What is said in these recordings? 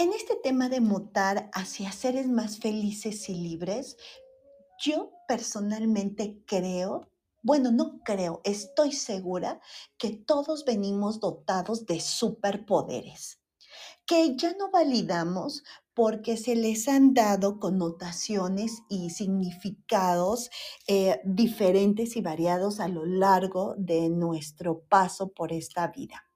En este tema de mutar hacia seres más felices y libres, yo personalmente creo, bueno, no creo, estoy segura que todos venimos dotados de superpoderes, que ya no validamos porque se les han dado connotaciones y significados eh, diferentes y variados a lo largo de nuestro paso por esta vida.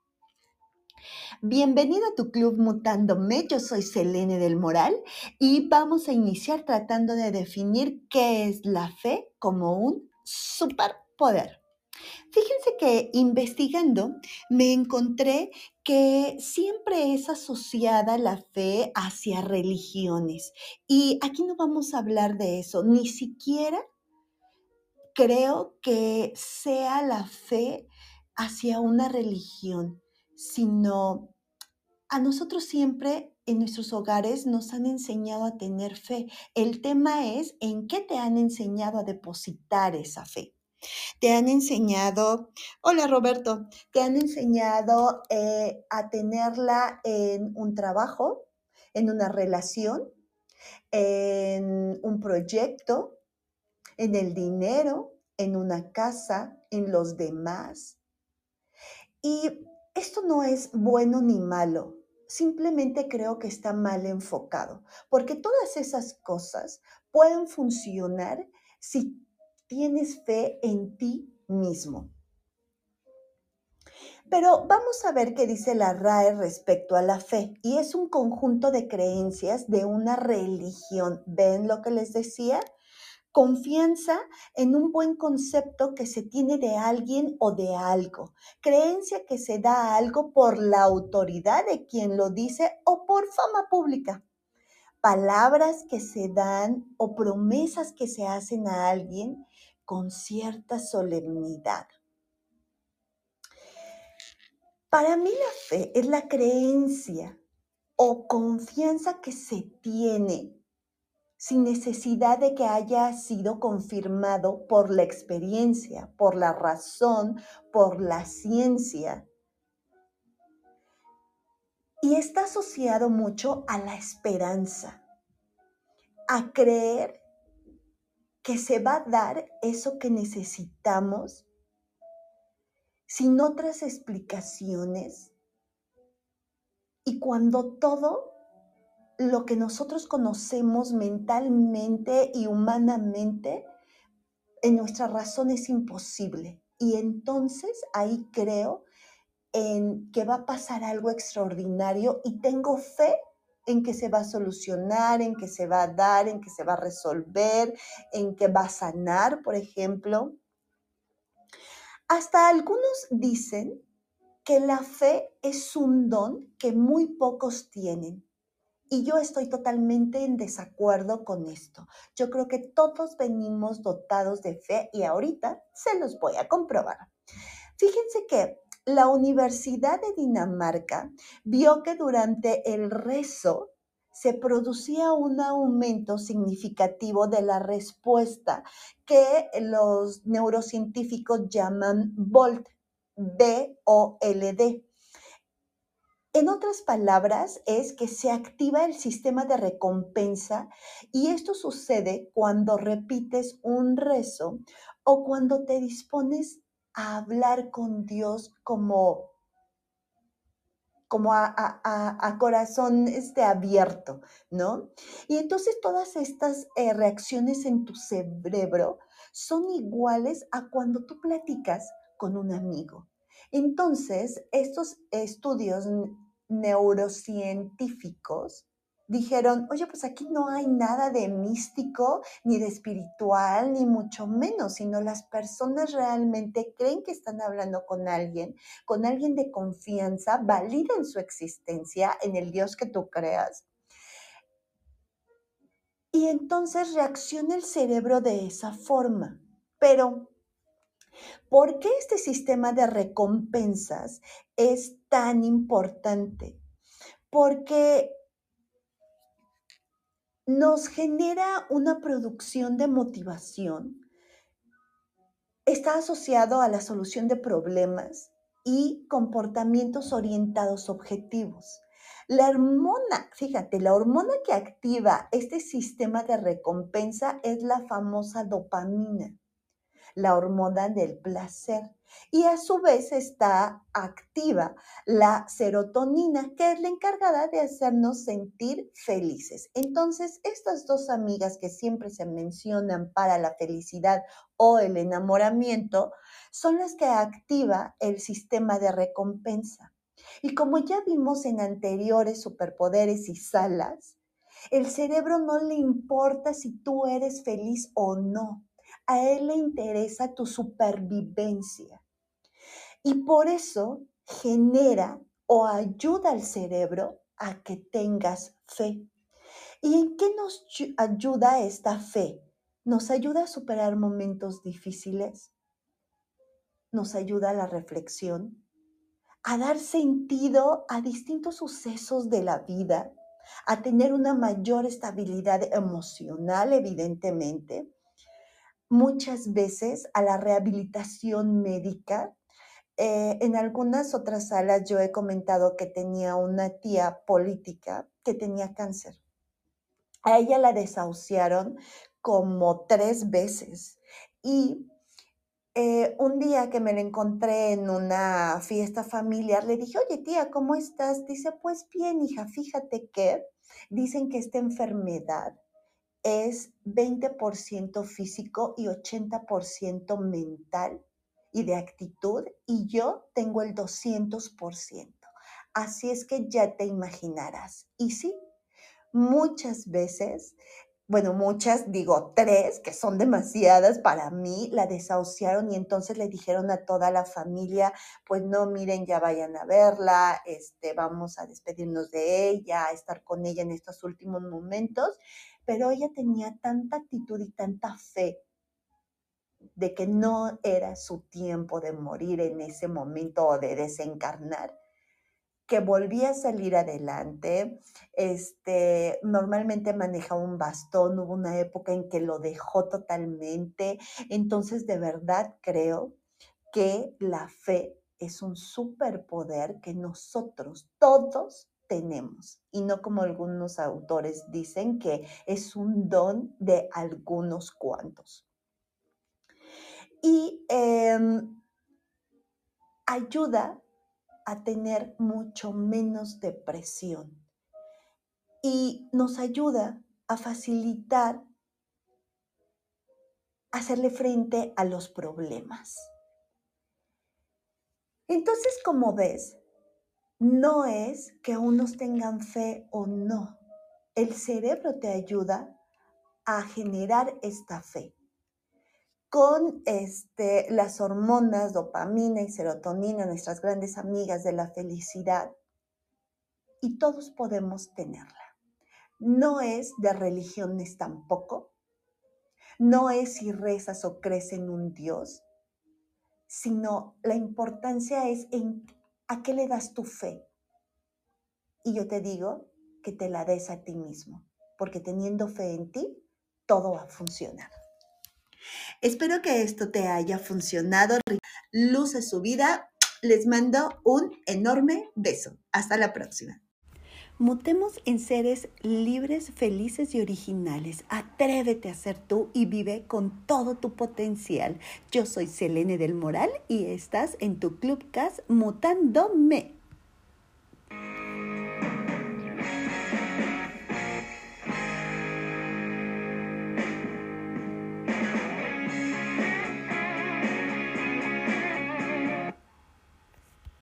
Bienvenido a tu club Mutándome, yo soy Selene del Moral y vamos a iniciar tratando de definir qué es la fe como un superpoder. Fíjense que investigando me encontré que siempre es asociada la fe hacia religiones y aquí no vamos a hablar de eso, ni siquiera creo que sea la fe hacia una religión, sino a nosotros siempre en nuestros hogares nos han enseñado a tener fe. El tema es en qué te han enseñado a depositar esa fe. Te han enseñado, hola Roberto, te han enseñado eh, a tenerla en un trabajo, en una relación, en un proyecto, en el dinero, en una casa, en los demás. Y esto no es bueno ni malo, simplemente creo que está mal enfocado, porque todas esas cosas pueden funcionar si tienes fe en ti mismo. Pero vamos a ver qué dice la RAE respecto a la fe. Y es un conjunto de creencias de una religión. ¿Ven lo que les decía? Confianza en un buen concepto que se tiene de alguien o de algo. Creencia que se da a algo por la autoridad de quien lo dice o por fama pública. Palabras que se dan o promesas que se hacen a alguien con cierta solemnidad. Para mí la fe es la creencia o confianza que se tiene sin necesidad de que haya sido confirmado por la experiencia, por la razón, por la ciencia. Y está asociado mucho a la esperanza, a creer que se va a dar eso que necesitamos sin otras explicaciones. Y cuando todo lo que nosotros conocemos mentalmente y humanamente, en nuestra razón es imposible. Y entonces ahí creo en que va a pasar algo extraordinario y tengo fe en que se va a solucionar, en que se va a dar, en que se va a resolver, en que va a sanar, por ejemplo. Hasta algunos dicen que la fe es un don que muy pocos tienen. Y yo estoy totalmente en desacuerdo con esto. Yo creo que todos venimos dotados de fe y ahorita se los voy a comprobar. Fíjense que la Universidad de Dinamarca vio que durante el rezo se producía un aumento significativo de la respuesta que los neurocientíficos llaman BOLD, B-O-L-D. En otras palabras, es que se activa el sistema de recompensa y esto sucede cuando repites un rezo o cuando te dispones a hablar con Dios como, como a, corazón este, abierto, ¿no? Y entonces todas estas eh, reacciones en tu cerebro son iguales a cuando tú platicas con un amigo. Entonces, estos estudios neurocientíficos dijeron, oye, pues aquí no hay nada de místico, ni de espiritual, ni mucho menos, sino las personas realmente creen que están hablando con alguien, con alguien de confianza, validan su existencia en el Dios que tú creas. Y entonces reacciona el cerebro de esa forma. Pero ¿Por qué este sistema de recompensas es tan importante? Porque nos genera una producción de motivación, está asociado a la solución de problemas y comportamientos orientados objetivos. La hormona, fíjate, la hormona que activa este sistema de recompensa es la famosa dopamina, la hormona del placer. Y a su vez está activa la serotonina, que es la encargada de hacernos sentir felices. Entonces, estas dos amigas que siempre se mencionan para la felicidad o el enamoramiento son las que activa el sistema de recompensa. Y como ya vimos en anteriores superpoderes y salas, el cerebro no le importa si tú eres feliz o no. A él le interesa tu supervivencia. Y por eso genera o ayuda al cerebro a que tengas fe. ¿Y en qué nos ayuda esta fe? Nos ayuda a superar momentos difíciles, nos ayuda a la reflexión, a dar sentido a distintos sucesos de la vida, a tener una mayor estabilidad emocional, evidentemente, muchas veces a la rehabilitación médica. Eh, en algunas otras salas yo he comentado que tenía una tía política que tenía cáncer. A ella la desahuciaron como tres veces y eh, un día que me la encontré en una fiesta familiar, le dije, oye tía, ¿cómo estás? Dice, pues bien, hija, fíjate que dicen que esta enfermedad es 20% físico y 80% mental y de actitud, y yo tengo el 200%. Así es que ya te imaginarás. Y sí, muchas veces bueno, muchas, digo tres, que son demasiadas para mí, la desahuciaron y entonces le dijeron a toda la familia, pues no, miren, ya vayan a verla, este, vamos a despedirnos de ella, a estar con ella en estos últimos momentos, pero ella tenía tanta actitud y tanta fe de que no era su tiempo de morir en ese momento o de desencarnar, que volvía a salir adelante. Este, normalmente manejaba un bastón, hubo una época en que lo dejó totalmente. Entonces, de verdad creo que la fe es un superpoder que nosotros todos tenemos y no como algunos autores dicen que es un don de algunos cuantos. Y em, ayuda a tener mucho menos depresión y nos ayuda a facilitar hacerle frente a los problemas. Entonces, como ves, no es que unos tengan fe o no. El cerebro te ayuda a generar esta fe con este, las hormonas dopamina y serotonina, nuestras grandes amigas de la felicidad, y todos podemos tenerla. No es de religiones tampoco, no es si rezas o crees en un Dios, sino la importancia es en a qué le das tu fe. Y yo te digo que te la des a ti mismo, porque teniendo fe en ti, todo va a funcionar. Espero que esto te haya funcionado. Luce su vida. Les mando un enorme beso. Hasta la próxima. Mutemos en seres libres, felices y originales. Atrévete a ser tú y vive con todo tu potencial. Yo soy Selene del Moral y estás en tu Clubcast Mutándome.